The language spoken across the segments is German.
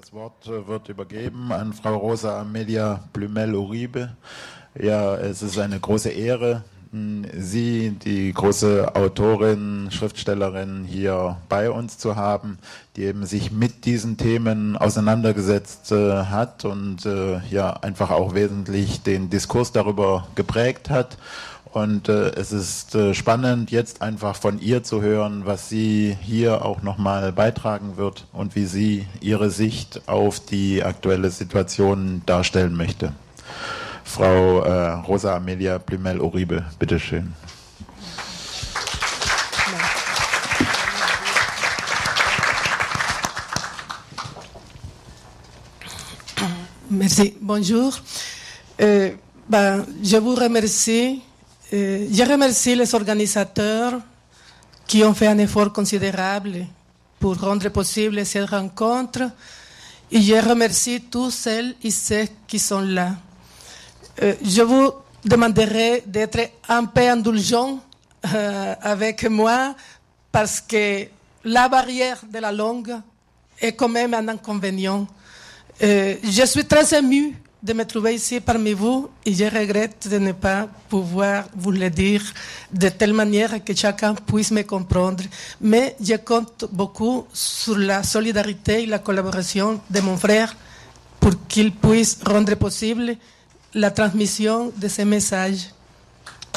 Das Wort äh, wird übergeben an Frau Rosa Amelia Blümel-Uribe. Ja, es ist eine große Ehre, Sie, die große Autorin, Schriftstellerin hier bei uns zu haben, die eben sich mit diesen Themen auseinandergesetzt äh, hat und äh, ja einfach auch wesentlich den Diskurs darüber geprägt hat. Und äh, es ist äh, spannend, jetzt einfach von ihr zu hören, was sie hier auch nochmal beitragen wird und wie sie ihre Sicht auf die aktuelle Situation darstellen möchte. Frau äh, Rosa Amelia Plümel-Uribe, bitteschön. Merci, bonjour. Euh, ben, je vous remercie. Euh, je remercie les organisateurs qui ont fait un effort considérable pour rendre possible cette rencontre. Et je remercie tous celles et ceux qui sont là. Euh, je vous demanderai d'être un peu indulgent euh, avec moi parce que la barrière de la langue est quand même un inconvénient. Euh, je suis très émue de me trouver ici parmi vous et je regrette de ne pas pouvoir vous le dire de telle manière que chacun puisse me comprendre. Mais je compte beaucoup sur la solidarité et la collaboration de mon frère pour qu'il puisse rendre possible la transmission de ces messages.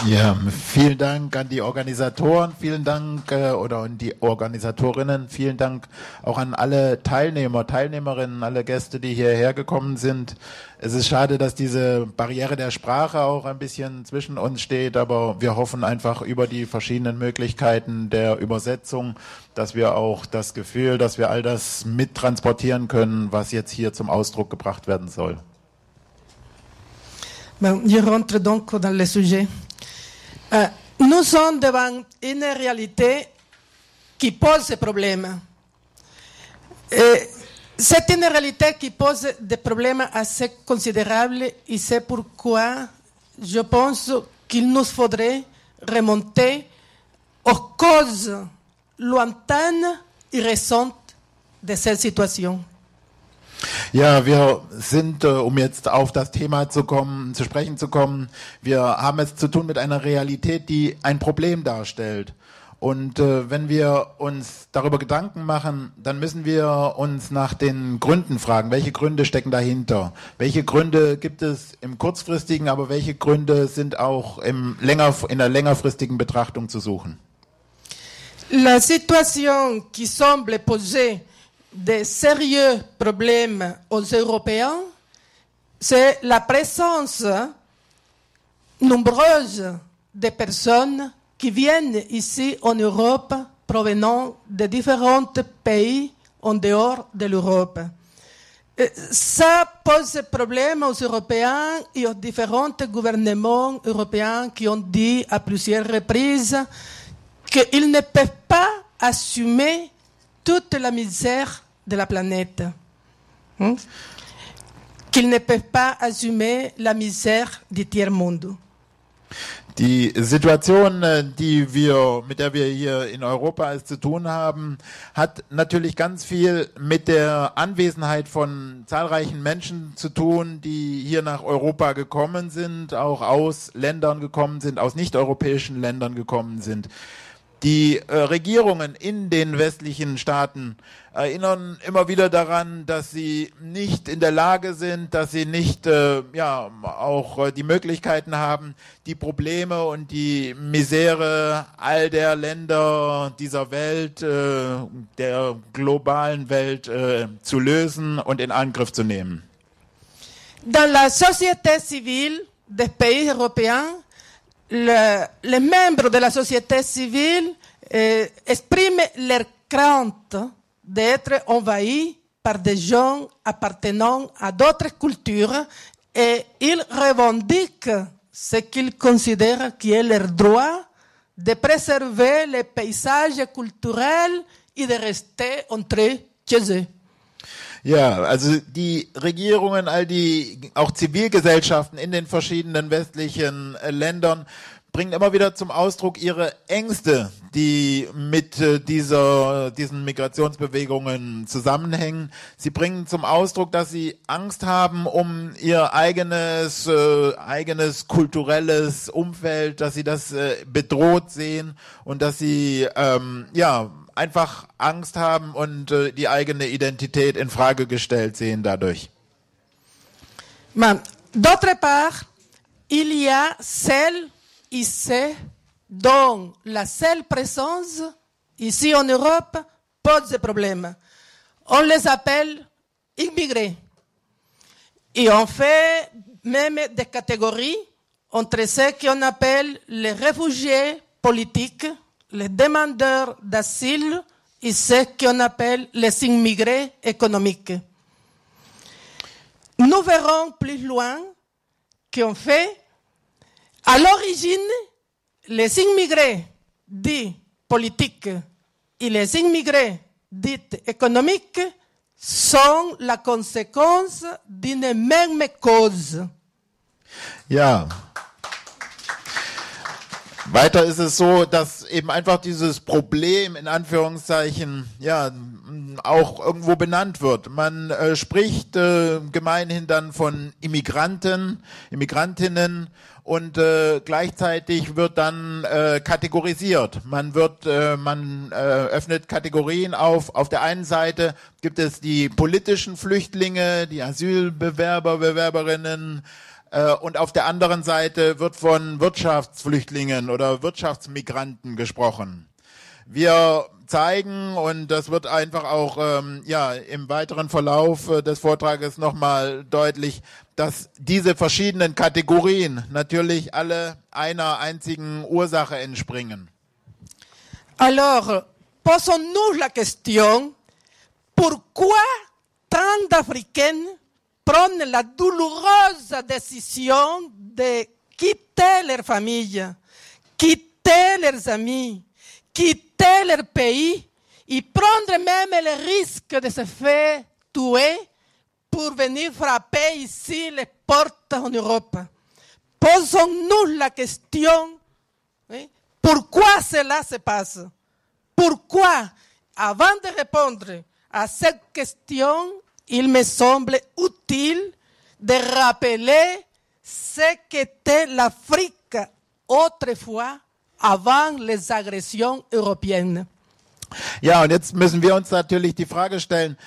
Ja, vielen Dank an die Organisatoren, vielen Dank äh, oder an die Organisatorinnen, vielen Dank auch an alle Teilnehmer, Teilnehmerinnen, alle Gäste, die hierher gekommen sind. Es ist schade, dass diese Barriere der Sprache auch ein bisschen zwischen uns steht, aber wir hoffen einfach über die verschiedenen Möglichkeiten der Übersetzung, dass wir auch das Gefühl, dass wir all das mittransportieren können, was jetzt hier zum Ausdruck gebracht werden soll. Ben, je rentre donc dans le sujet. Euh, nous sommes devant une réalité qui pose des problèmes. C'est une réalité qui pose des problèmes assez considérables et c'est pourquoi je pense qu'il nous faudrait remonter aux causes lointaines et récentes de cette situation. Ja, wir sind, äh, um jetzt auf das Thema zu kommen, zu sprechen zu kommen, wir haben es zu tun mit einer Realität, die ein Problem darstellt. Und äh, wenn wir uns darüber Gedanken machen, dann müssen wir uns nach den Gründen fragen. Welche Gründe stecken dahinter? Welche Gründe gibt es im kurzfristigen, aber welche Gründe sind auch im länger, in der längerfristigen Betrachtung zu suchen? La situation qui semble poser de sérieux problèmes aux Européens, c'est la présence nombreuse de personnes qui viennent ici en Europe provenant de différents pays en dehors de l'Europe. Euh, Ça pose problème aux Européens et aux différents gouvernements européens qui ont dit à plusieurs reprises qu'ils ne peuvent pas assumer toute la misère de la planète. Hein? Qu'ils ne peuvent pas assumer la misère du tiers-monde. Die Situation, die wir, mit der wir hier in Europa es zu tun haben, hat natürlich ganz viel mit der Anwesenheit von zahlreichen Menschen zu tun, die hier nach Europa gekommen sind, auch aus Ländern gekommen sind, aus nicht-europäischen Ländern gekommen sind. Die äh, Regierungen in den westlichen Staaten erinnern immer wieder daran, dass sie nicht in der Lage sind, dass sie nicht äh, ja auch äh, die Möglichkeiten haben, die Probleme und die Misere all der Länder dieser Welt, äh, der globalen Welt äh, zu lösen und in Angriff zu nehmen. Dans la société civile des pays européens, le- les membres de la société civile euh, expriment leur crainte d'être envahis par des gens appartenant à d'autres cultures et ils revendiquent ce qu'ils considèrent qui est leur droit de préserver les paysages culturels et de rester entre chez eux. Ja, also die Regierungen, all die auch Zivilgesellschaften in den verschiedenen westlichen äh, Ländern bringen immer wieder zum Ausdruck ihre Ängste, die mit äh, dieser, diesen Migrationsbewegungen zusammenhängen. Sie bringen zum Ausdruck, dass sie Angst haben um ihr eigenes, äh, eigenes kulturelles Umfeld, dass sie das äh, bedroht sehen und dass sie ähm, ja einfach Angst haben und äh, die eigene Identität in Frage gestellt sehen dadurch. D'autre part, il y a celles ici dont la seule présence ici en Europe pose des problèmes. On les appelle immigrés. Et on fait même des catégories entre ceux qu'on appelle les réfugiés politiques, les demandeurs d'asile et ceux qu'on appelle les immigrés économiques. Nous verrons plus loin qu'en fait, à l'origine, les immigrés dits politiques et les immigrés dits économiques sont la conséquence d'une même cause. Ja. Weiter ist es so, dass eben einfach dieses Problem in Anführungszeichen ja auch irgendwo benannt wird. Man äh, spricht äh, gemeinhin dann von Immigranten, Immigrantinnen und äh, gleichzeitig wird dann äh, kategorisiert. Man wird, äh, man äh, öffnet Kategorien auf. Auf der einen Seite gibt es die politischen Flüchtlinge, die Asylbewerber, Bewerberinnen, äh, und auf der anderen Seite wird von Wirtschaftsflüchtlingen oder Wirtschaftsmigranten gesprochen. Wir zeigen und das wird einfach auch ähm, ja im weiteren Verlauf äh, des Vortrages nochmal deutlich, dass diese verschiedenen Kategorien natürlich alle einer einzigen Ursache entspringen. Alors, posons-nous la question, pourquoi tant d'Africaines prennent la douloureuse décision de quitter leur famille, quitter leurs amis, quitter leur pays et prendre même le risque de se faire tuer pour venir frapper ici les portes en Europe. Posons-nous la question, pourquoi cela se passe? Pourquoi Avant de répondre à cette question, il me semble utile de rappeler ce qu'était l'Afrique autrefois avant les Aggressions européennes. Ja, und jetzt müssen wir uns natürlich die Frage stellen,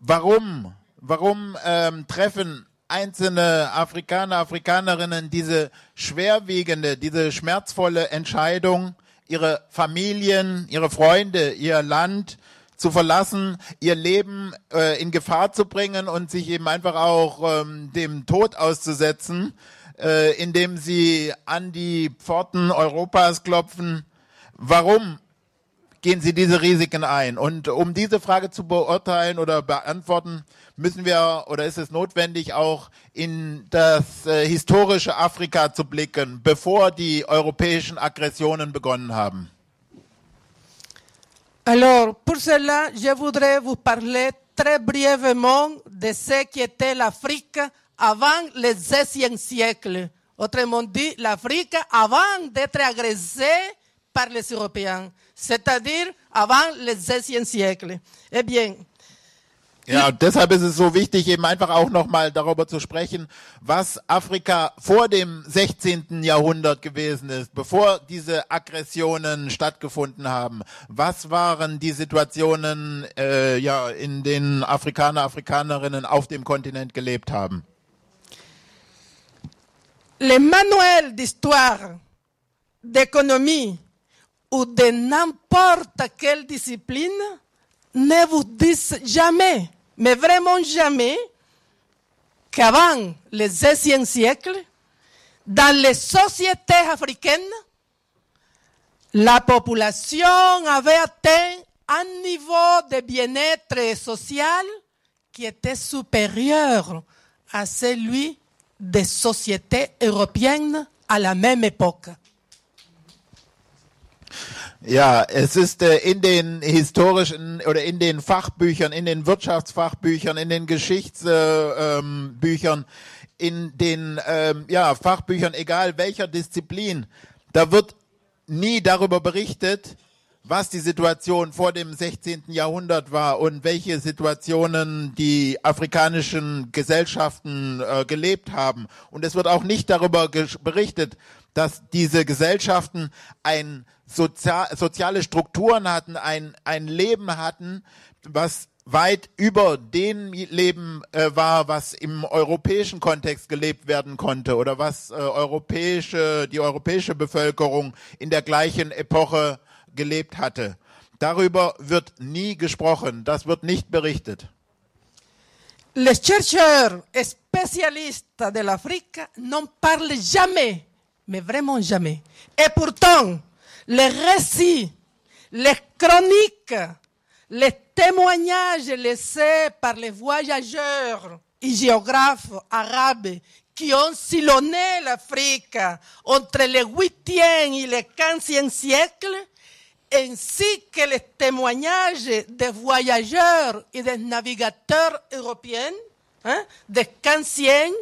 warum, warum ähm, treffen einzelne Afrikaner, Afrikanerinnen diese schwerwiegende, diese schmerzvolle Entscheidung, ihre Familien, ihre Freunde, ihr Land zu verlassen, ihr Leben äh, in Gefahr zu bringen und sich eben einfach auch ähm, dem Tod auszusetzen, äh, indem sie an die Pforten Europas klopfen. Warum gehen sie diese Risiken ein? Und um diese Frage zu beurteilen oder beantworten, müssen wir oder ist es notwendig, auch in das äh, historische Afrika zu blicken, bevor die europäischen Aggressionen begonnen haben. Alors, pour cela, je voudrais vous parler très brièvement de ce qui était l'Afrique avant le XVIe siècle. Autrement dit, l'Afrique avant d'être agressée par les Européens, c'est-à-dire avant le XVIe siècle. Eh bien, Ja, und deshalb ist es so wichtig, eben einfach auch nochmal darüber zu sprechen, was Afrika vor dem 16. Jahrhundert gewesen ist, bevor diese Aggressionen stattgefunden haben. Was waren die Situationen, äh, ja, in denen Afrikaner, Afrikanerinnen auf dem Kontinent gelebt haben? Les manuels d'histoire, d'économie ou de n'importe quelle discipline ne vous disent jamais, mais vraiment jamais, qu'avant le XVIe siècle, dans les sociétés africaines, la population avait atteint un niveau de bien-être social qui était supérieur à celui des sociétés européennes à la même époque. Ja, es ist äh, in den historischen oder in den Fachbüchern, in den Wirtschaftsfachbüchern, in den Geschichtsbüchern, äh, ähm, in den ähm, ja, Fachbüchern, egal welcher Disziplin, Da wird nie darüber berichtet, was die Situation vor dem 16. Jahrhundert war und welche Situationen die afrikanischen Gesellschaften äh, gelebt haben. Und es wird auch nicht darüber berichtet, dass diese Gesellschaften ein Sozial soziale Strukturen hatten, ein, ein Leben hatten, was weit über dem Leben äh, war, was im europäischen Kontext gelebt werden konnte oder was äh, europäische, die europäische Bevölkerung in der gleichen Epoche gelebt hatte. Darüber wird nie gesprochen, das wird nicht berichtet. Les chercheurs spécialistes de l'Afrique n'en parlent jamais, mais vraiment jamais. Et pourtant, les récits, les chroniques, les témoignages laissés par les voyageurs et géographes arabes qui ont sillonné l'Afrique entre le 8e et le 15e siècle, ainsi que les témoignages des voyageurs et des navigateurs européens hein, des 15e,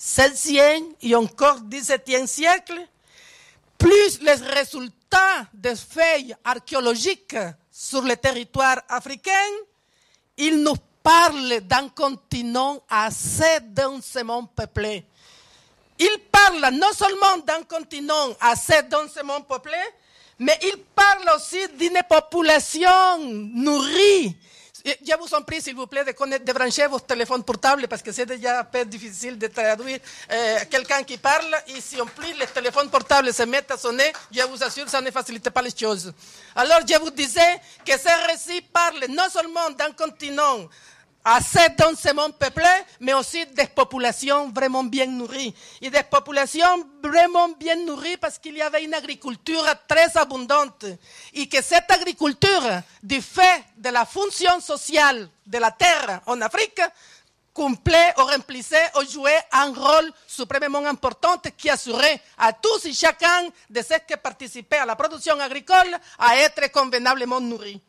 16e et encore 17e siècle, plus les résultats des feuilles archéologiques sur le territoire africain, il nous parle d'un continent assez densément peuplé. Il parle non seulement d'un continent assez densément peuplé, mais il parle aussi d'une population nourrie. Je vous en prie, s'il vous plaît, de, brancher vos téléphones portables parce que c'est déjà un peu difficile de traduire euh, quelqu'un qui parle. Et si en plus les téléphones portables se mettent à sonner, je vous assure, ça ne facilite pas les choses. Alors, je vous disais que ce récit parle non seulement d'un continent assez densément peuplé, mais aussi des populations vraiment bien nourries. Et des populations vraiment bien nourries parce qu'il y avait une agriculture très abondante. Et que cette agriculture, du fait de la fonction sociale de la terre en Afrique, remplissait ou jouait un rôle suprêmement important qui assurait à tous et chacun de ceux qui participaient à la production agricole à être convenablement nourris.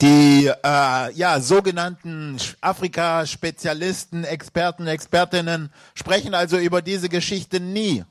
Die äh, ja, sogenannten Afrika-Spezialisten, Experten, Expertinnen sprechen also über diese Geschichte nie.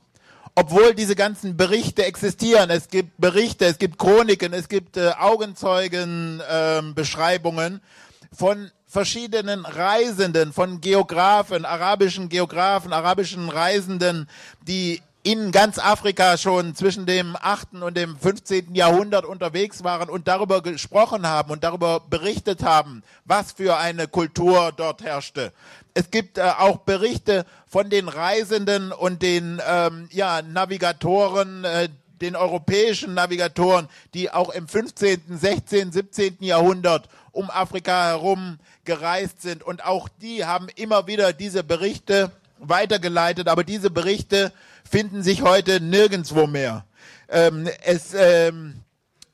Obwohl diese ganzen Berichte existieren. Es gibt Berichte, es gibt Chroniken, es gibt äh, Augenzeugenbeschreibungen ähm, äh, von verschiedenen Reisenden, von Geografen, arabischen Geografen, arabischen Reisenden, die in ganz Afrika schon zwischen dem 8. und dem 15. Jahrhundert unterwegs waren und darüber gesprochen haben und darüber berichtet haben, was für eine Kultur dort herrschte. Es gibt äh, auch Berichte von den Reisenden und den ähm, ja, Navigatoren, äh, den europäischen Navigatoren, die auch im 15., 16., 17. Jahrhundert um Afrika herum gereist sind. Und auch die haben immer wieder diese Berichte weitergeleitet, aber diese Berichte finden sich heute nirgendwo mehr. Ähm, es, ähm,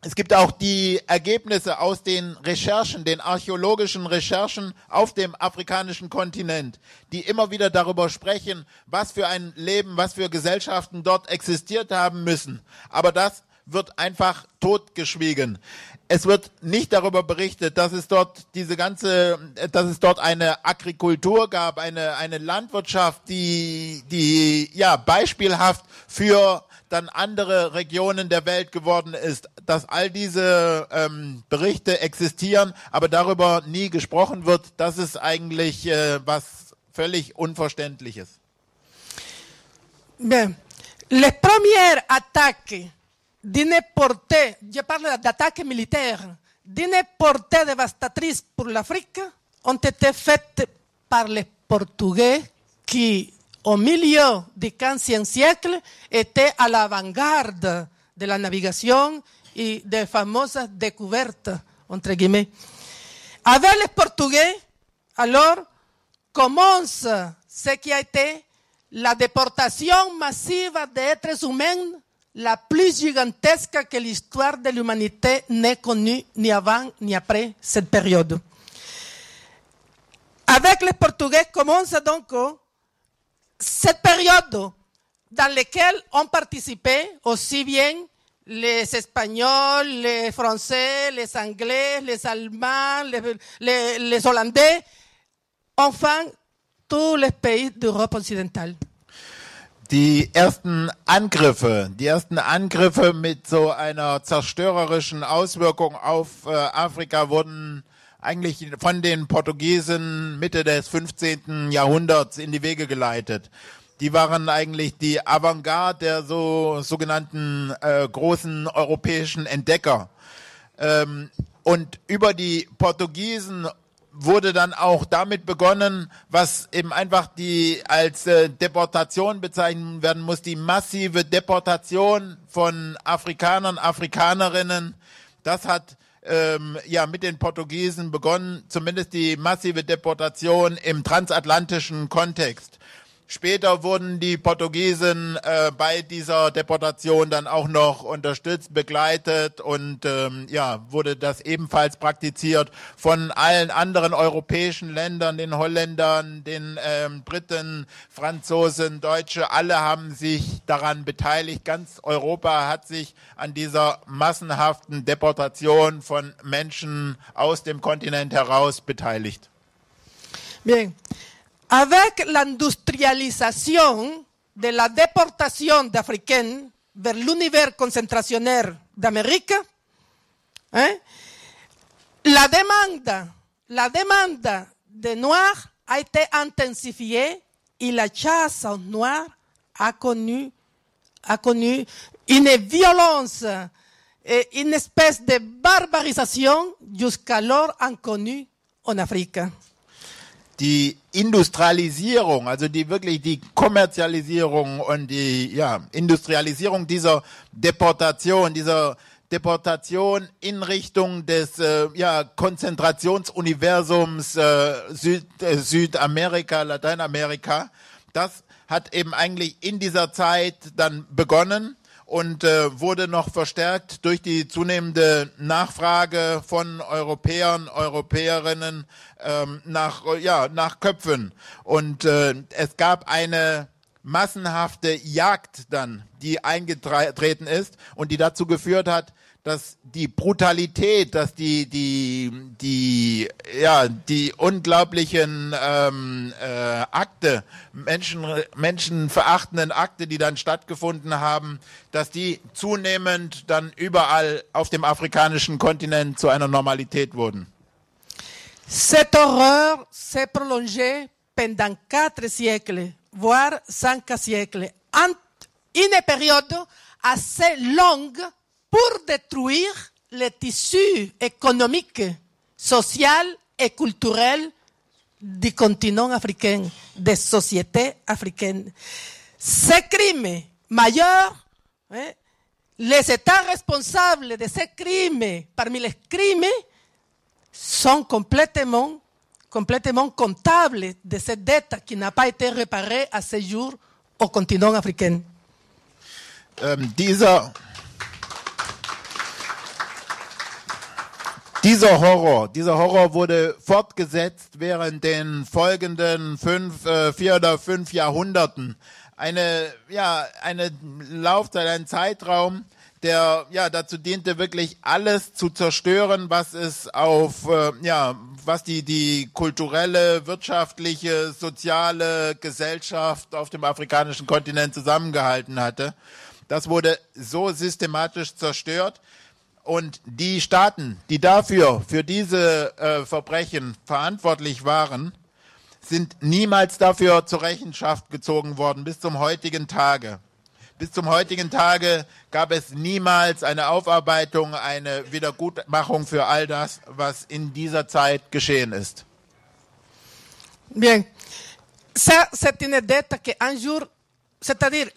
es gibt auch die Ergebnisse aus den Recherchen, den archäologischen Recherchen auf dem afrikanischen Kontinent, die immer wieder darüber sprechen, was für ein Leben, was für Gesellschaften dort existiert haben müssen. Aber das wird einfach totgeschwiegen. Es wird nicht darüber berichtet, dass es dort diese ganze, dass es dort eine Agrikultur gab, eine, eine Landwirtschaft, die, die, ja, beispielhaft für dann andere Regionen der Welt geworden ist, dass all diese ähm, Berichte existieren, aber darüber nie gesprochen wird, das ist eigentlich äh, was völlig Unverständliches. Bien. Les premières attaques d'une portée, je parle d'attaques militaires, d'une portée dévastatrice pour l'Afrique ont été faites par les Portugais qui, au milieu du XVe siècle, étaient à l'avant-garde de la navigation et des fameuses découvertes, entre guillemets. Avec les Portugais, alors, commence ce qui a été la déportation massive d'êtres humains la plus gigantesque que l'histoire de l'humanité n'ait connue ni avant ni après cette période. Avec les Portugais commence donc cette période dans laquelle ont participé aussi bien les Espagnols, les Français, les Anglais, les Allemands, les Hollandais, enfin tous les pays d'Europe occidentale. Die ersten Angriffe, die ersten Angriffe mit so einer zerstörerischen Auswirkung auf äh, Afrika wurden eigentlich von den Portugiesen Mitte des 15. Jahrhunderts in die Wege geleitet. Die waren eigentlich die Avantgarde der so sogenannten äh, großen europäischen Entdecker. Ähm, und über die Portugiesen wurde dann auch damit begonnen, was eben einfach die als äh, Deportation bezeichnet werden muss, die massive Deportation von Afrikanern, Afrikanerinnen. Das hat ähm, ja mit den Portugiesen begonnen, zumindest die massive Deportation im transatlantischen Kontext. Später wurden die Portugiesen äh, bei dieser Deportation dann auch noch unterstützt, begleitet und ähm, ja, wurde das ebenfalls praktiziert von allen anderen europäischen Ländern, den Holländern, den ähm, Briten, Franzosen, Deutsche, alle haben sich daran beteiligt. Ganz Europa hat sich an dieser massenhaften Deportation von Menschen aus dem Kontinent heraus beteiligt. Bien. Avec l'industrialisation de la déportation d'Africains vers l'univers concentrationnaire d'Amérique, hein, la demande, la demande des Noirs a été intensifiée et la chasse aux Noirs a connu, a connu une violence et une espèce de barbarisation jusqu'alors inconnue en Afrique. Die Industrialisierung, also die wirklich die Kommerzialisierung und die ja, Industrialisierung dieser Deportation, dieser Deportation in Richtung des äh, ja, Konzentrationsuniversums äh, Süd, äh, Südamerika, Lateinamerika, das hat eben eigentlich in dieser Zeit dann begonnen und äh, wurde noch verstärkt durch die zunehmende Nachfrage von Europäern, Europäerinnen ähm, nach, ja, nach Köpfen. Und äh, es gab eine massenhafte Jagd dann, die eingetreten ist und die dazu geführt hat, dass die Brutalität, dass die die die ja die unglaublichen ähm, äh, Akte Menschen menschenverachtenden Akte, die dann stattgefunden haben, dass die zunehmend dann überall auf dem afrikanischen Kontinent zu einer Normalität wurden. Cette horreur s'est prolongée pendant quatre siècles, voire cinq siècles, en une période assez longue pour détruire les tissus économiques, social et culturels du continent africain, des sociétés africaines. Ces crimes majeurs, hein, les États responsables de ces crimes, parmi les crimes, sont complètement, complètement comptables de cette dette qui n'a pas été réparée à ce jour au continent africain. Dieser Dieser Horror, dieser Horror wurde fortgesetzt während den folgenden fünf, äh, vier oder fünf Jahrhunderten. Eine, ja, eine Laufzeit, ein Zeitraum, der ja dazu diente, wirklich alles zu zerstören, was es auf, äh, ja, was die, die kulturelle, wirtschaftliche, soziale Gesellschaft auf dem afrikanischen Kontinent zusammengehalten hatte. Das wurde so systematisch zerstört, und die Staaten, die dafür, für diese äh, Verbrechen verantwortlich waren, sind niemals dafür zur Rechenschaft gezogen worden bis zum heutigen Tage. Bis zum heutigen Tage gab es niemals eine Aufarbeitung, eine Wiedergutmachung für all das, was in dieser Zeit geschehen ist. Bien. Ça, c'est une dette que un jour, c'est-à-dire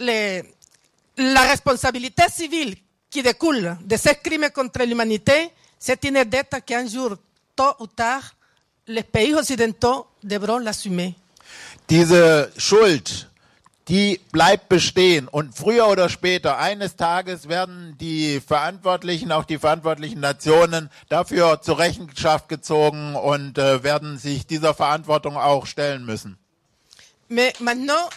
la responsabilité civile qui découle de ces crimes contre l'humanité, c'est une dette qu'un jour, tôt ou tard, les pays occidentaux devront l'assumer. Diese Schuld, die bleibt bestehen und früher oder später, eines Tages werden die Verantwortlichen, auch die verantwortlichen Nationen dafür zur Rechenschaft gezogen und äh, werden sich dieser Verantwortung auch stellen müssen. Mais maintenant.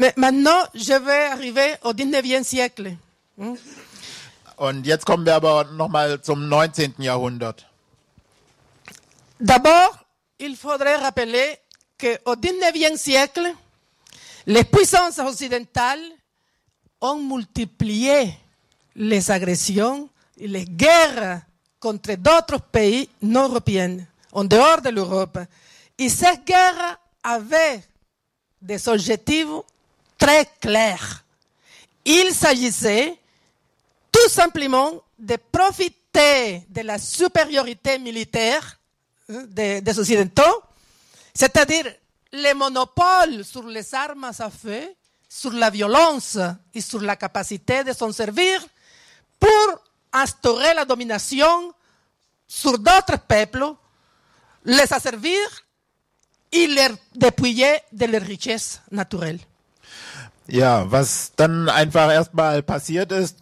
Mais maintenant, je vais arriver au 19e siècle. Und jetzt kommen wir aber nochmal zum 19. Jahrhundert. D'abord, il faudrait rappeler qu'au 19e siècle, les puissances occidentales ont multiplié les agressions et les guerres contre d'autres pays non européens, en dehors de l'Europe. Et ces guerres avaient des objectifs très clairs. Il s'agissait tout simplement de profiter de la supériorité militaire hein, des, Occidentaux, c'est-à-dire le monopole sur les armes à feu, sur la violence et sur la capacité de s'en servir pour instaurer la domination sur d'autres peuples, les asservir et leur dépouiller de leurs richesses naturelles. Ja, was dann einfach erstmal passiert ist,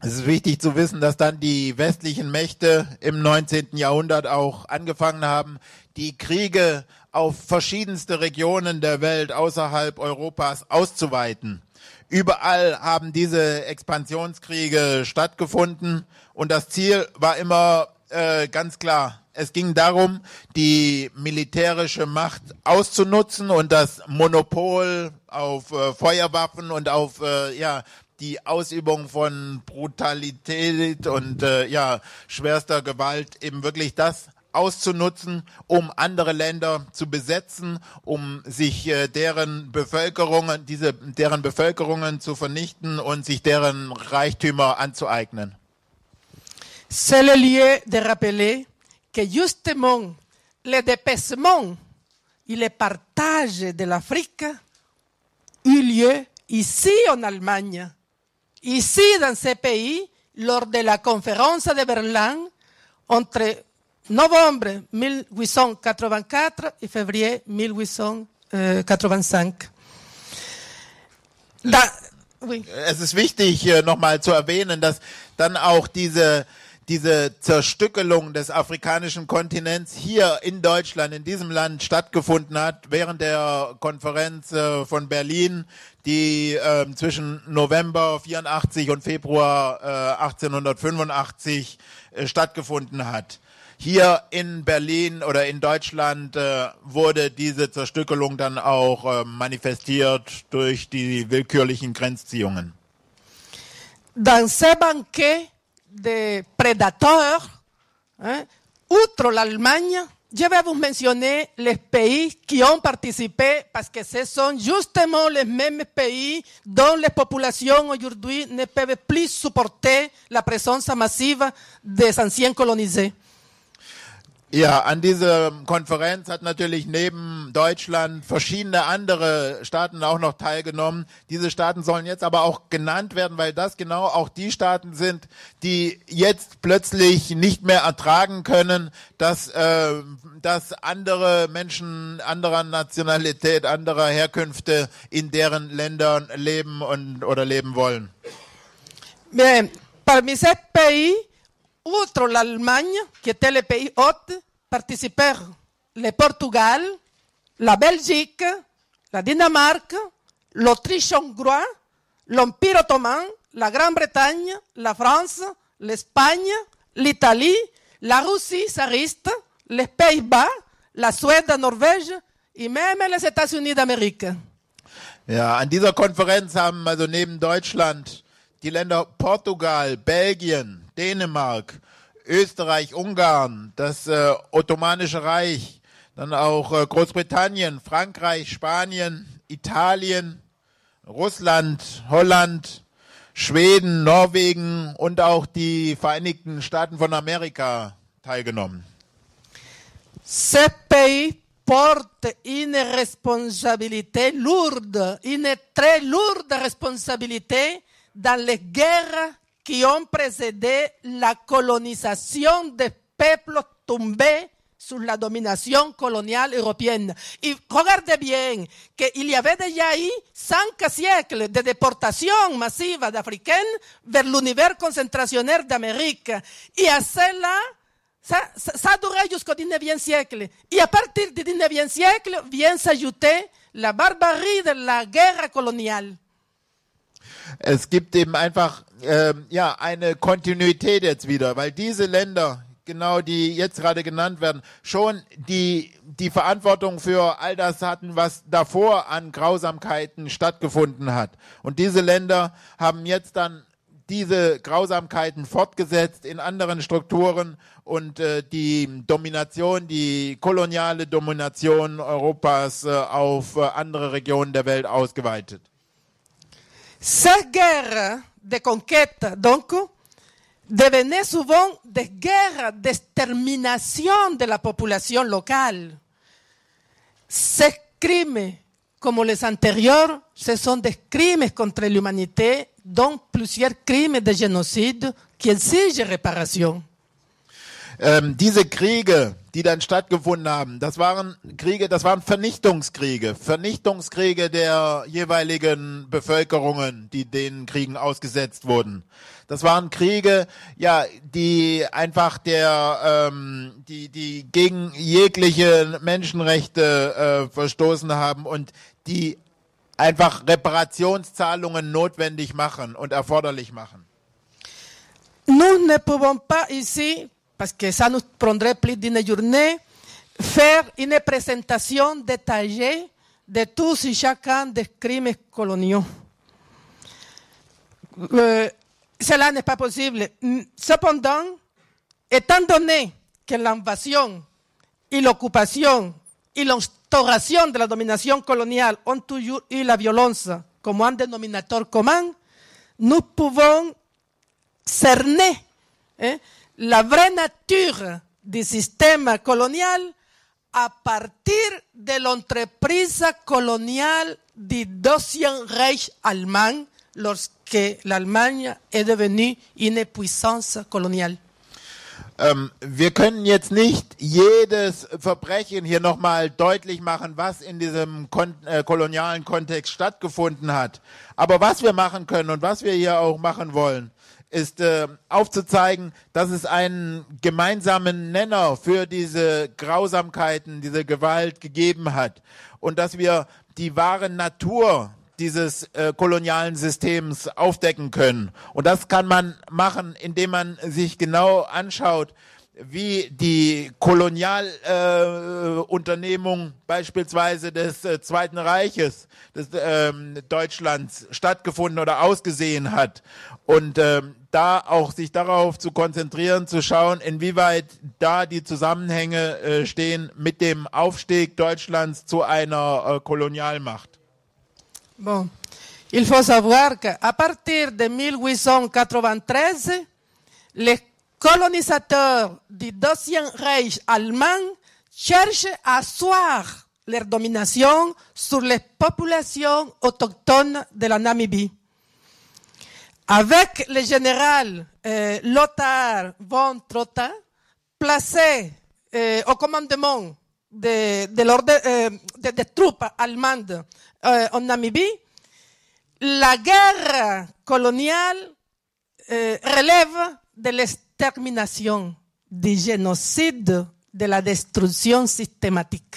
es ist wichtig zu wissen, dass dann die westlichen Mächte im 19. Jahrhundert auch angefangen haben, die Kriege auf verschiedenste Regionen der Welt außerhalb Europas auszuweiten. Überall haben diese Expansionskriege stattgefunden und das Ziel war immer äh, ganz klar. Es ging darum, die militärische Macht auszunutzen und das Monopol auf äh, Feuerwaffen und auf äh, ja die Ausübung von Brutalität und äh, ja schwerster Gewalt eben wirklich das auszunutzen, um andere Länder zu besetzen, um sich äh, deren Bevölkerungen, diese deren Bevölkerungen zu vernichten und sich deren Reichtümer anzueignen. C'est le lieu de rappeler que justement le dépassement et le partage de l'Afrique eut lieu ici en Allemagne, ici dans ce pays, lors de la conférence de Berlin entre novembre 1884 et février 1885. Da, oui. Es ist wichtig, äh, nochmal zu erwähnen, dass dann auch diese diese Zerstückelung des afrikanischen Kontinents hier in Deutschland, in diesem Land stattgefunden hat, während der Konferenz äh, von Berlin, die äh, zwischen November 84 und Februar äh, 1885 äh, stattgefunden hat. Hier in Berlin oder in Deutschland äh, wurde diese Zerstückelung dann auch äh, manifestiert durch die willkürlichen Grenzziehungen. dans ce banquet de prédateurs, hein, outre l'Allemagne, je vais vous mentionner les pays qui ont participé parce que ce sont justement les mêmes pays dont les populations aujourd'hui ne peuvent plus supporter la présence massive des anciens colonisés. Ja, an dieser Konferenz hat natürlich neben Deutschland verschiedene andere Staaten auch noch teilgenommen. Diese Staaten sollen jetzt aber auch genannt werden, weil das genau auch die Staaten sind, die jetzt plötzlich nicht mehr ertragen können, dass, äh, dass andere Menschen anderer Nationalität, anderer Herkünfte in deren Ländern leben und oder leben wollen. Bien, parmi ces pays, outre l'Allemagne, qui était le pays hôte, participèrent le Portugal, la Belgique, la Dinamarque, l'Autriche hongroise, l'Empire ottoman, la Grande-Bretagne, la France, l'Espagne, l'Italie, la Russie tsariste, les Pays-Bas, la Suède, la Norvège et même les États-Unis d'Amérique. An dieser Konferenz haben also neben Deutschland die Länder Portugal, Belgien, Dänemark, Österreich, Ungarn, das äh, Ottomanische Reich, dann auch äh, Großbritannien, Frankreich, Spanien, Italien, Russland, Holland, Schweden, Norwegen und auch die Vereinigten Staaten von Amerika teilgenommen. Ce pays porte une responsabilité lourde, une très lourde responsabilité dans les guerres qui ont précédé la colonisation des peuples tombés sous la domination coloniale européenne. Et regardez bien qu'il y avait déjà eu cinq siècles de déportation massive d'Africains vers l'univers concentrationnaire d'Amérique. Et à cela, ça, ça, ça a duré jusqu'au 19e siècle. Et à partir du 19e siècle vient s'ajouter la barbarie de la guerre coloniale. Es gibt eben einfach ähm, ja eine Kontinuität jetzt wieder, weil diese Länder genau die jetzt gerade genannt werden, schon die, die Verantwortung für all das hatten, was davor an Grausamkeiten stattgefunden hat. Und diese Länder haben jetzt dann diese Grausamkeiten fortgesetzt in anderen Strukturen und äh, die Domination, die koloniale Domination Europas äh, auf äh, andere Regionen der Welt ausgeweitet. Ces guerres de conquête, donc, devenaient souvent des guerres d'extermination de la population locale. Ces crimes, como les anteriores, ce sont des crimes contre l'humanité, dont plusieurs crimes de génocide qui exigent réparation. Ähm, diese Kriege, die dann stattgefunden haben, das waren Kriege, das waren Vernichtungskriege, Vernichtungskriege der jeweiligen Bevölkerungen, die den Kriegen ausgesetzt wurden. Das waren Kriege, ja, die einfach der, ähm, die, die gegen jegliche Menschenrechte äh, verstoßen haben und die einfach Reparationszahlungen notwendig machen und erforderlich machen. Nous ne pouvons pas ici, parce que ça nous prendrait plus d'une journée, faire une présentation détaillée de tous et chacun des crimes coloniaux. Euh, cela n'est pas possible. Cependant, étant donné que l'invasion et l'occupation et l'instauration de la domination coloniale ont toujours eu la violence comme un dénominateur commun, nous pouvons cerner la vraie nature du système colonial à partir de l'entreprise coloniale du Deuxième Reich allemand lorsque l'Allemagne est devenue une puissance coloniale. Ähm, wir können jetzt nicht jedes Verbrechen hier nochmal deutlich machen, was in diesem kon äh, kolonialen Kontext stattgefunden hat. Aber was wir machen können und was wir hier auch machen wollen, ist äh, aufzuzeigen, dass es einen gemeinsamen Nenner für diese Grausamkeiten, diese Gewalt gegeben hat und dass wir die wahre Natur dieses äh, kolonialen Systems aufdecken können. Und das kann man machen, indem man sich genau anschaut, wie die Kolonialunternehmung äh, beispielsweise des äh, Zweiten Reiches des ähm, Deutschlands stattgefunden oder ausgesehen hat und ähm, da auch sich darauf zu konzentrieren, zu schauen, inwieweit da die Zusammenhänge äh, stehen mit dem Aufstieg Deutschlands zu einer äh, Kolonialmacht. Bon, il faut savoir qu'à partir de 1893, les colonisateurs du Deuxième Reich allemand cherchent à asseoir leur domination sur les populations autochtones de la Namibie. Avec le général euh, Lothar von Trotha, placé euh, au commandement de, de l'ordre euh, de- des troupes allemandes euh, en Namibie, la guerre coloniale euh, relève de l'extermination, du génocide, de la destruction systématique.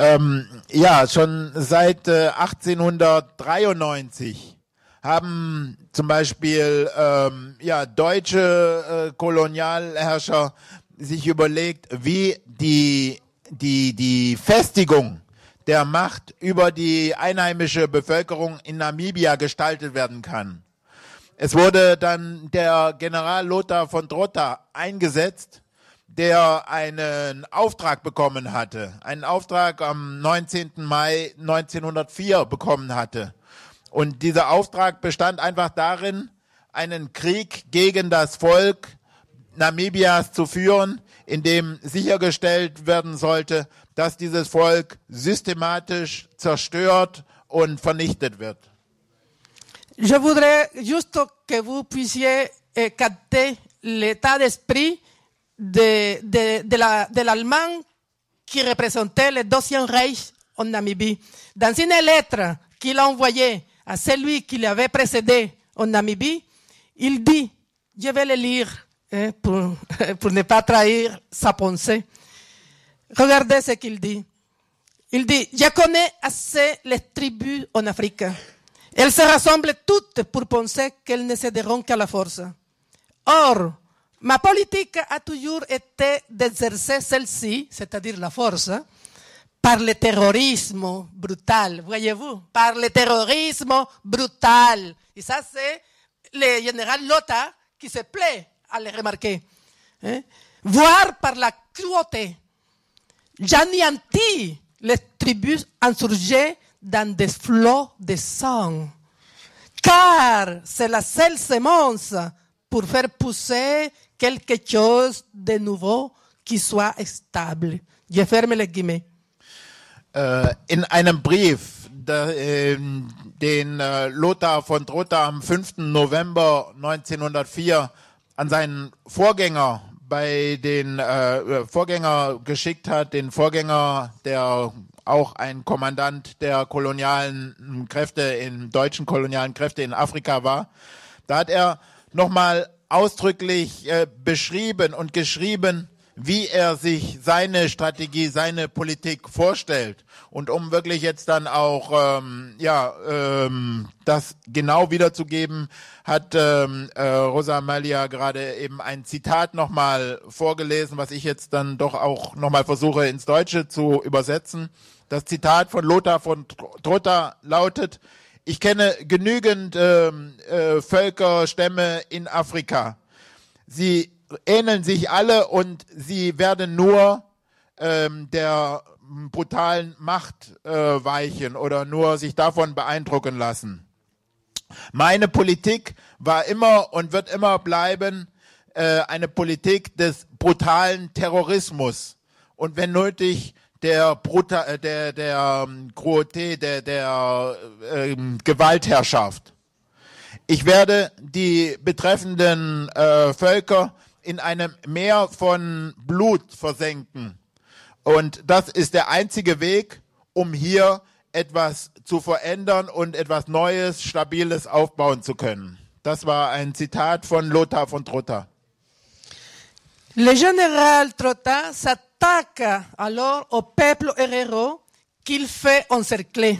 Ähm, ja, schon seit äh, 1893 haben zum Beispiel ähm, ja, deutsche äh, Kolonialherrscher sich überlegt, wie die, die, die Festigung der Macht über die einheimische Bevölkerung in Namibia gestaltet werden kann. Es wurde dann der General Lothar von Trotta eingesetzt, der einen Auftrag bekommen hatte, einen Auftrag am 19. Mai 1904 bekommen hatte. Und dieser Auftrag bestand einfach darin, einen Krieg gegen das Volk Namibias zu führen, in dem sichergestellt werden sollte, dass dieses Volk systematisch zerstört und vernichtet wird. Je voudrais juste que vous puissiez euh, capter l'état d'esprit de, de, de la- l'Allemand qui représentait le Deuxième Reich en Namibie. Dans une lettre qu'il a envoyée à celui qui l'avait précédé en Namibie, il dit, je vais le lire hein, pour, pour ne pas trahir sa pensée. Regardez ce qu'il dit. Il dit, je connais assez les tribus en Afrique. Elles se rassemblent toutes pour penser qu'elles ne céderont qu'à la force. Or, Ma politique a toujours été d'exercer celle-ci, c'est-à-dire la force, par le terrorisme brutal, voyez-vous, par le terrorisme brutal. Et ça, c'est le général Lota qui se plaît à le remarquer. Hein? Voire par la cruauté. J'anéantis les tribus insurgées dans des flots de sang. Car c'est la seule semence pour faire pousser quelque chose de nouveau qui soit stable. Je ferme les guillemets. Äh, in einem Brief, der, ähm, den äh, Lothar von Trotha am 5. November 1904 an seinen Vorgänger bei den äh, Vorgänger geschickt hat, den Vorgänger, der auch ein Kommandant der kolonialen Kräfte in deutschen kolonialen Kräfte in Afrika war. Da hat er nochmal ausdrücklich äh, beschrieben und geschrieben, wie er sich seine Strategie, seine Politik vorstellt. Und um wirklich jetzt dann auch ähm, ja ähm, das genau wiederzugeben, hat ähm, äh, Rosa Malia gerade eben ein Zitat nochmal vorgelesen, was ich jetzt dann doch auch nochmal versuche ins Deutsche zu übersetzen. Das Zitat von Lothar von Trotter lautet, ich kenne genügend ähm, äh, Völker, Stämme in Afrika. Sie ähneln sich alle und sie werden nur ähm, der brutalen Macht äh, weichen oder nur sich davon beeindrucken lassen. Meine Politik war immer und wird immer bleiben äh, eine Politik des brutalen Terrorismus und wenn nötig der Bruta äh, der der ähm, Cruauté, der der äh, Gewaltherrschaft. Ich werde die betreffenden äh, Völker in einem Meer von Blut versenken. Und das ist der einzige Weg, um hier etwas zu verändern und etwas Neues, Stabiles aufbauen zu können. Das war ein Zitat von Lothar von Trotta. Le général Trotta s'attaque alors au peuple herero qu'il fait encercler.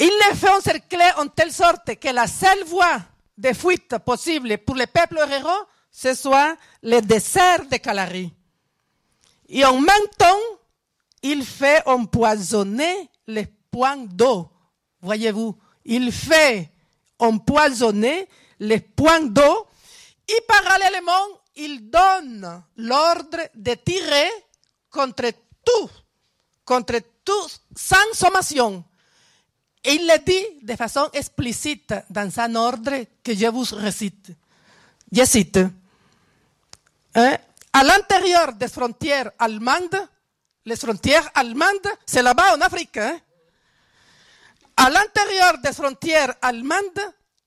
Il les fait encercler en telle sorte que la seule voie de fuite possible pour le peuple herero, ce soit le désert de Calari. Et en même temps, il fait empoisonner les points d'eau. Voyez-vous, il fait empoisonner les points d'eau et parallèlement, il donne l'ordre de tirer contre tout, contre tout, sans sommation. Et il le dit de façon explicite dans un ordre que je vous récite. Je cite. Hein? À l'intérieur des frontières allemandes, les frontières allemandes, c'est là-bas en Afrique. Hein? À l'intérieur des frontières allemandes,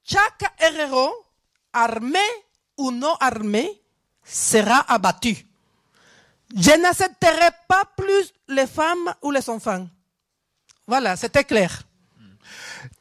chaque héros, armé ou non armé, sera abattu. Je n'accepterai pas plus les femmes ou les enfants. Voilà, c'était clair.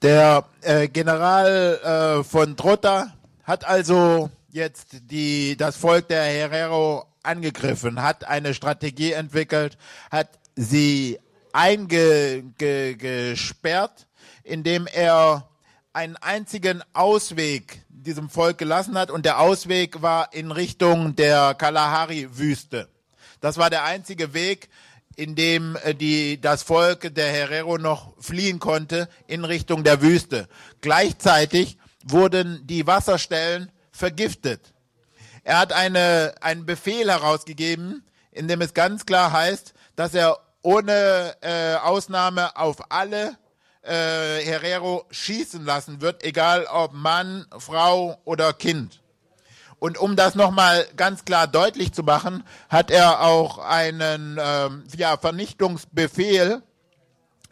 Der äh, General äh, von Trotta hat also jetzt die, das Volk der Herero angegriffen, hat eine Strategie entwickelt, hat sie eingesperrt, indem er einen einzigen Ausweg diesem Volk gelassen hat und der Ausweg war in Richtung der Kalahari-Wüste. Das war der einzige Weg, in dem äh, die, das Volk der Herero noch fliehen konnte in Richtung der Wüste. Gleichzeitig wurden die Wasserstellen vergiftet. Er hat eine, einen Befehl herausgegeben, in dem es ganz klar heißt, dass er ohne äh, Ausnahme auf alle äh, Herero schießen lassen wird, egal ob Mann, Frau oder Kind. Und um das nochmal ganz klar deutlich zu machen, hat er auch einen ähm, ja, Vernichtungsbefehl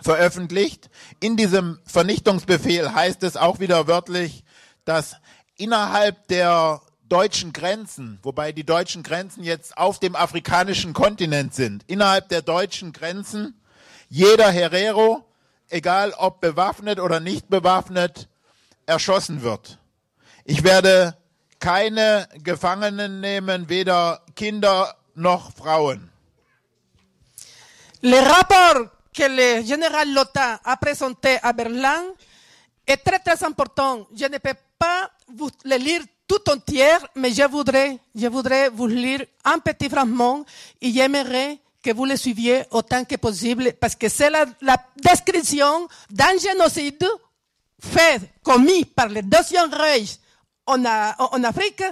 veröffentlicht. In diesem Vernichtungsbefehl heißt es auch wieder wörtlich, dass innerhalb der deutschen Grenzen, wobei die deutschen Grenzen jetzt auf dem afrikanischen Kontinent sind, innerhalb der deutschen Grenzen jeder Herero, egal ob bewaffnet oder nicht bewaffnet, erschossen wird. Ich werde keine Gefangenen nehmen, weder Kinder noch Frauen. Le rapport que le général Lotin a présenté à Berlin est très très important. Je ne peux pas vous le lire tout entière, mais je voudrais, je voudrais vous lire un petit fragment et j'aimerais que vous le suiviez autant que possible parce que c'est la, description d'un génocide fait, commis par le Deuxième Reich en, Afrique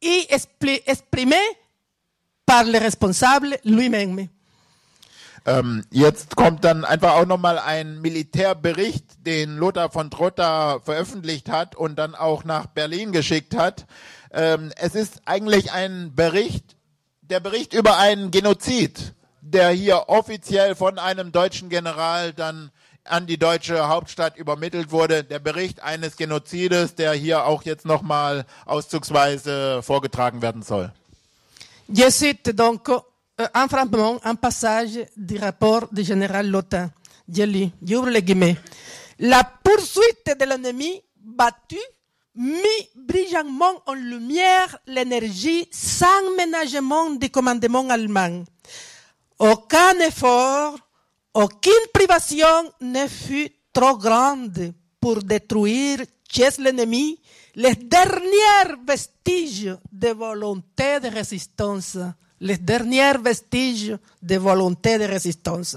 et exprimé par le responsable lui-même. Ähm, jetzt kommt dann einfach auch nochmal ein Militärbericht, den Lothar von Trotta veröffentlicht hat und dann auch nach Berlin geschickt hat. Ähm, es ist eigentlich ein Bericht, der Bericht über einen Genozid, der hier offiziell von einem deutschen General dann an die deutsche Hauptstadt übermittelt wurde. Der Bericht eines Genozides, der hier auch jetzt nochmal auszugsweise vorgetragen werden soll. Je cite donc un fragment, un passage du rapport du général Lotin. Je lis, j'ouvre les guillemets. La poursuite de l'ennemi battu mit brillamment en lumière l'énergie sans ménagement du commandement allemand. Aucun effort, aucune privation ne fut trop grande pour détruire chez l'ennemi les derniers vestiges de volonté de résistance. Les derniers vestiges de volonté de résistance.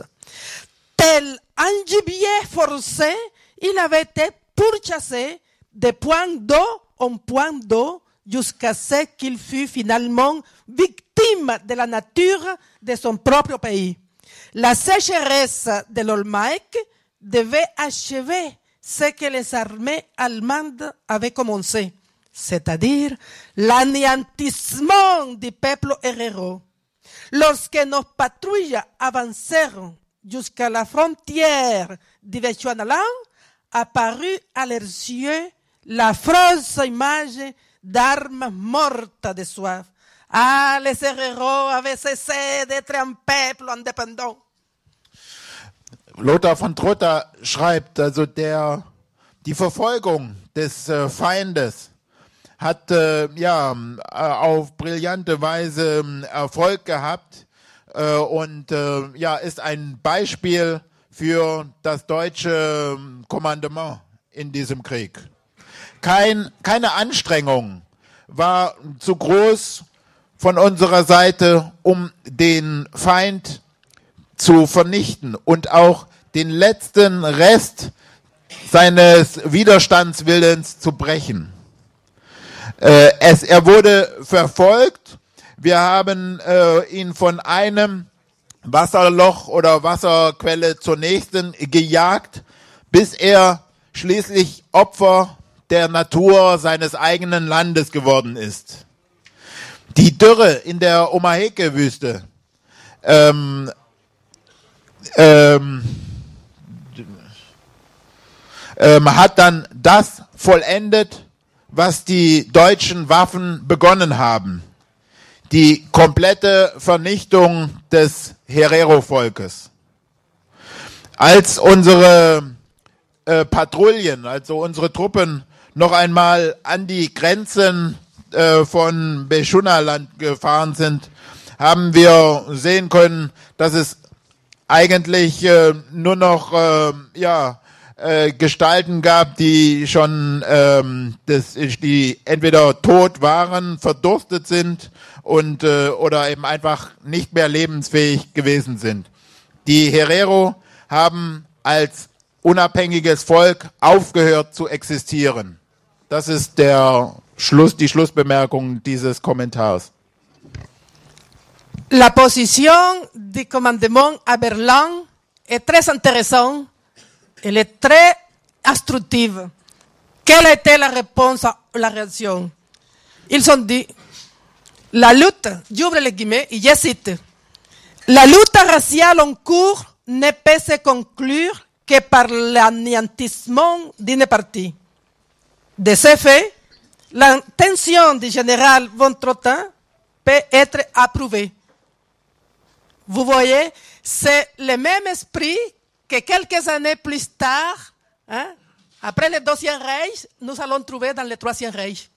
Tel un gibier forcé, il avait été pourchassé de point d'eau en point d'eau jusqu'à ce qu'il fût finalement victime de la nature de son propre pays. La sécheresse de l'Olmec devait achever ce que les armées allemandes avaient commencé, c'est-à-dire l'anéantissement du peuple héros. Lorsque nos patrouilles avancèrent jusqu'à la frontière du Bechuanaland, apparut à leurs yeux l'affreuse image d'armes mortes de soif. Ah, les héros avaient cessé d'être un peuple indépendant. Lothar von Trotter schreibt, also der, die Verfolgung des äh, Feindes hat äh, ja äh, auf brillante Weise äh, Erfolg gehabt äh, und äh, ja ist ein Beispiel für das deutsche Kommandement in diesem Krieg. Kein, keine Anstrengung war zu groß von unserer Seite, um den Feind zu vernichten und auch den letzten Rest seines Widerstandswillens zu brechen. Äh, es, er wurde verfolgt. Wir haben äh, ihn von einem Wasserloch oder Wasserquelle zur nächsten gejagt, bis er schließlich Opfer der Natur seines eigenen Landes geworden ist. Die Dürre in der Omaheke-Wüste ähm, ähm, ähm, hat dann das vollendet, was die deutschen Waffen begonnen haben. Die komplette Vernichtung des Herero-Volkes. Als unsere äh, Patrouillen, also unsere Truppen noch einmal an die Grenzen äh, von Beschunaland gefahren sind, haben wir sehen können, dass es eigentlich äh, nur noch äh, ja äh, Gestalten gab, die schon ähm, das, die entweder tot waren, verdurstet sind und äh, oder eben einfach nicht mehr lebensfähig gewesen sind. Die Herero haben als unabhängiges Volk aufgehört zu existieren. Das ist der Schluss, die Schlussbemerkung dieses Kommentars. La position du commandement à Berlin est très intéressante. Elle est très instructive. Quelle était la réponse à la réaction? Ils ont dit, la lutte, j'ouvre les guillemets, et je cite, la lutte raciale en cours ne peut se conclure que par l'anéantissement d'une partie. De ce fait, l'intention du général von Trottin peut être approuvée. Vous voyez, c'est le même esprit que quelques années plus tard, hein, après le Deuxième Reich, nous allons trouver dans le Troisième Reich.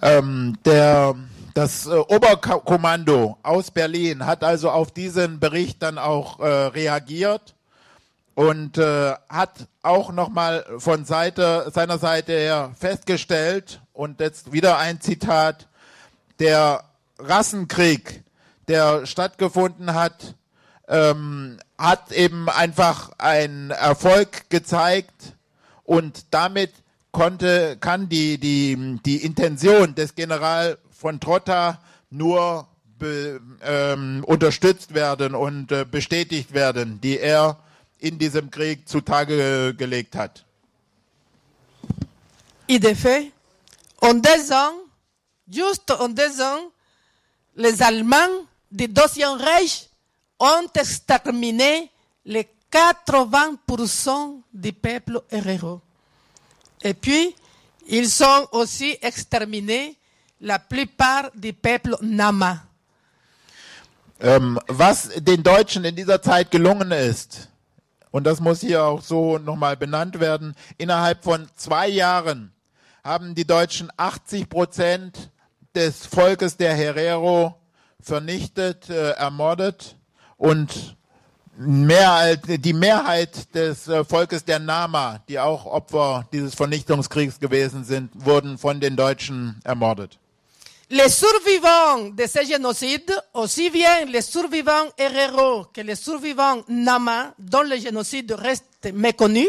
Ähm, der, das äh, Oberkommando aus Berlin hat also auf diesen Bericht dann auch äh, reagiert und äh, hat auch nochmal von Seite, seiner Seite her festgestellt, und jetzt wieder ein Zitat, der Rassenkrieg, der stattgefunden hat, ähm, hat eben einfach einen Erfolg gezeigt und damit konnte, kann die, die, die Intention des General von Trotta nur be, ähm, unterstützt werden und äh, bestätigt werden, die er in diesem Krieg zutage gelegt hat. Et de fait, en deux ans, juste en deux ans, les Allemands du Deuxième Reich ont exterminé les 80% du peuple héros. Et puis, ils ont aussi exterminé la plupart du peuple Nama. Ähm, was den Deutschen in dieser Zeit gelungen ist, und das muss hier auch so nochmal benannt werden, innerhalb von zwei Jahren haben die Deutschen 80 Prozent des Volkes der Herero vernichtet, äh, ermordet und mehr die Mehrheit des äh, Volkes der Nama, die auch Opfer dieses Vernichtungskriegs gewesen sind, wurden von den Deutschen ermordet. Les survivants de ce génocide, aussi bien les survivants héros que les survivants Nama, dont le génocide reste méconnu,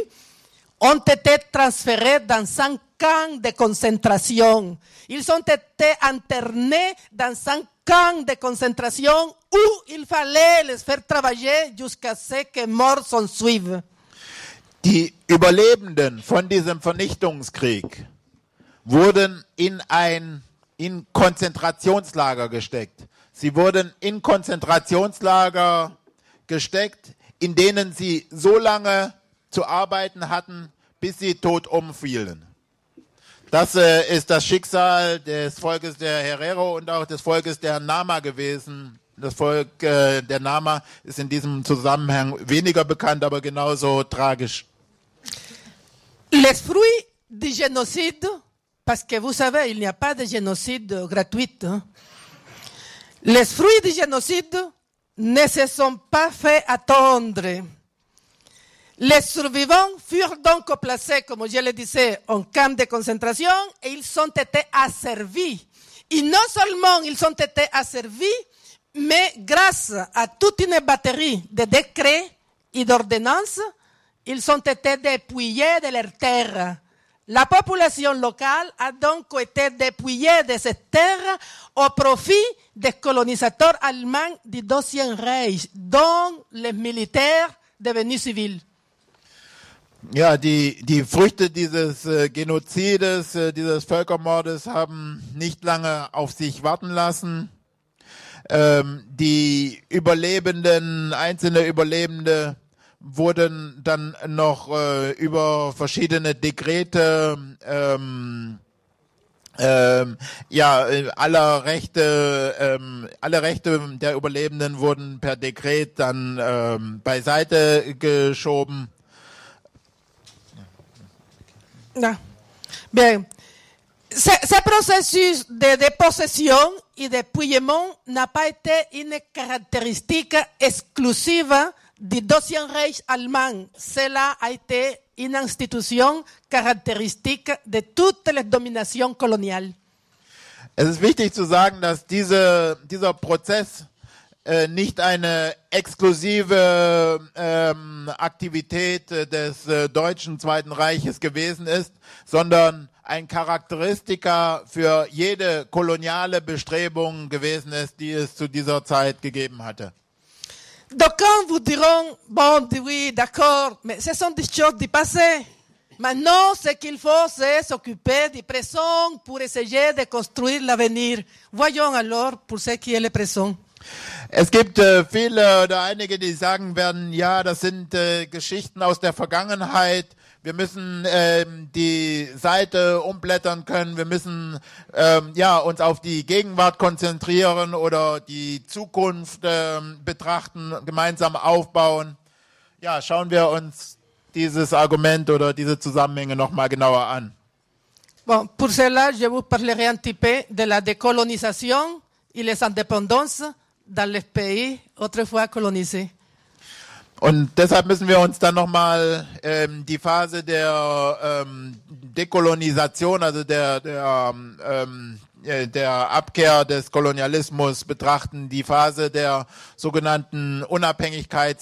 ont été transférés dans un camp de concentration. Ils ont été internés dans un camp de concentration où il fallait les faire travailler jusqu'à ce que mort s'en suive. Die Überlebenden von diesem Vernichtungskrieg wurden in ein in Konzentrationslager gesteckt. Sie wurden in Konzentrationslager gesteckt, in denen sie so lange zu arbeiten hatten, bis sie tot umfielen. Das äh, ist das Schicksal des Volkes der Herero und auch des Volkes der Nama gewesen. Das Volk äh, der Nama ist in diesem Zusammenhang weniger bekannt, aber genauso tragisch. Les fruits du génocide, parce que vous savez, il n'y a pas de génocide gratuit. hein. Les fruits du génocide ne se sont pas fait attendre. Les survivants furent donc placés, comme je le disais, en camp de concentration et ils ont été asservis. Et non seulement ils ont été asservis, mais grâce à toute une batterie de décrets et d'ordonnances, ils ont été dépouillés de leurs terres. La population locale a donc été dépouillée de cette terre au profit des colonisateurs allemands du Deuxième Reich, dont les militaires devenus civils. Ja, die, die Früchte dieses äh, Genozides, äh, dieses Völkermordes haben nicht lange auf sich warten lassen. Ähm, die Überlebenden, einzelne Überlebende wurden dann noch äh, über verschiedene Dekrete ähm, ähm, ja, aller Rechte, ähm, alle Rechte der Überlebenden wurden per Dekret dann ähm, beiseite geschoben. Ah. Bien. Ce, ce processus de dépossession et de dépouillement n'a pas été une caractéristique exclusive du Deuxième Reich allemand. Cela a été une institution caractéristique de toutes les dominations coloniales. Es ist wichtig zu sagen, dass diese, dieser Prozess äh, nicht eine exklusive ähm, Aktivität äh, des äh, deutschen Zweiten Reiches gewesen ist, sondern ein Charakteristika für jede koloniale Bestrebung gewesen ist, die es zu dieser Zeit gegeben hatte. D'aucuns vous diront, bon, oui, d'accord, mais ce sont des choses du passé. Maintenant, ce qu'il faut, c'est s'occuper du présent pour essayer de construire l'avenir. Voyons alors pour ce qui est le présent. Es gibt äh, viele oder einige, die sagen werden, ja, das sind äh, Geschichten aus der Vergangenheit. Wir müssen ähm, die Seite umblättern können. Wir müssen ähm, ja uns auf die Gegenwart konzentrieren oder die Zukunft ähm, betrachten, gemeinsam aufbauen. Ja, schauen wir uns dieses Argument oder diese Zusammenhänge nochmal genauer an. Bon, pour cela, je vous parlerai un petit peu de la décolonisation et les indépendances Und deshalb müssen wir uns dann nochmal ähm, die Phase der ähm, Dekolonisation, also der, der, ähm, äh, der Abkehr des Kolonialismus betrachten, die Phase der sogenannten Unabhängigkeits-